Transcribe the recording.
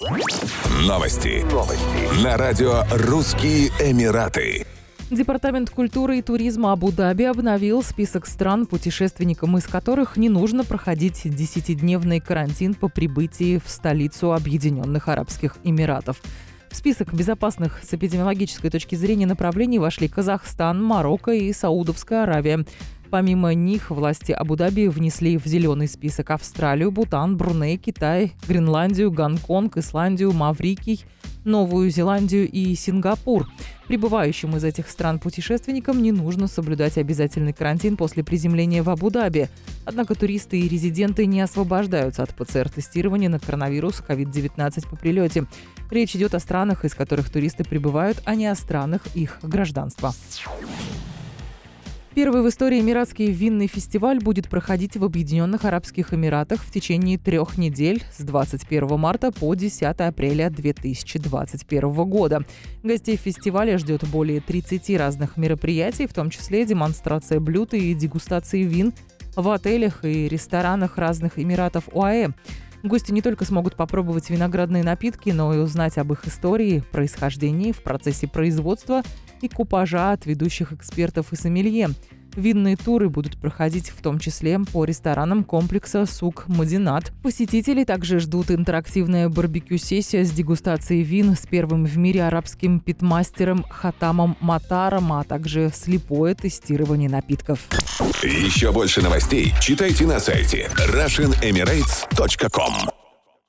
Новости. Новости. На радио «Русские Эмираты». Департамент культуры и туризма Абу-Даби обновил список стран, путешественникам из которых не нужно проходить десятидневный карантин по прибытии в столицу Объединенных Арабских Эмиратов. В список безопасных с эпидемиологической точки зрения направлений вошли Казахстан, Марокко и Саудовская Аравия. Помимо них, власти Абу-Даби внесли в зеленый список Австралию, Бутан, Бруней, Китай, Гренландию, Гонконг, Исландию, Маврикий, Новую Зеландию и Сингапур. Прибывающим из этих стран путешественникам не нужно соблюдать обязательный карантин после приземления в Абу-Даби. Однако туристы и резиденты не освобождаются от ПЦР-тестирования на коронавирус COVID-19 по прилете. Речь идет о странах, из которых туристы прибывают, а не о странах их гражданства. Первый в истории Эмиратский винный фестиваль будет проходить в Объединенных Арабских Эмиратах в течение трех недель с 21 марта по 10 апреля 2021 года. Гостей фестиваля ждет более 30 разных мероприятий, в том числе демонстрация блюд и дегустации вин в отелях и ресторанах разных Эмиратов ОАЭ. Гости не только смогут попробовать виноградные напитки, но и узнать об их истории, происхождении, в процессе производства и купажа от ведущих экспертов и сомелье. Винные туры будут проходить в том числе по ресторанам комплекса «Сук Мадинат». Посетителей также ждут интерактивная барбекю-сессия с дегустацией вин с первым в мире арабским питмастером Хатамом Матаром, а также слепое тестирование напитков. Еще больше новостей читайте на сайте RussianEmirates.com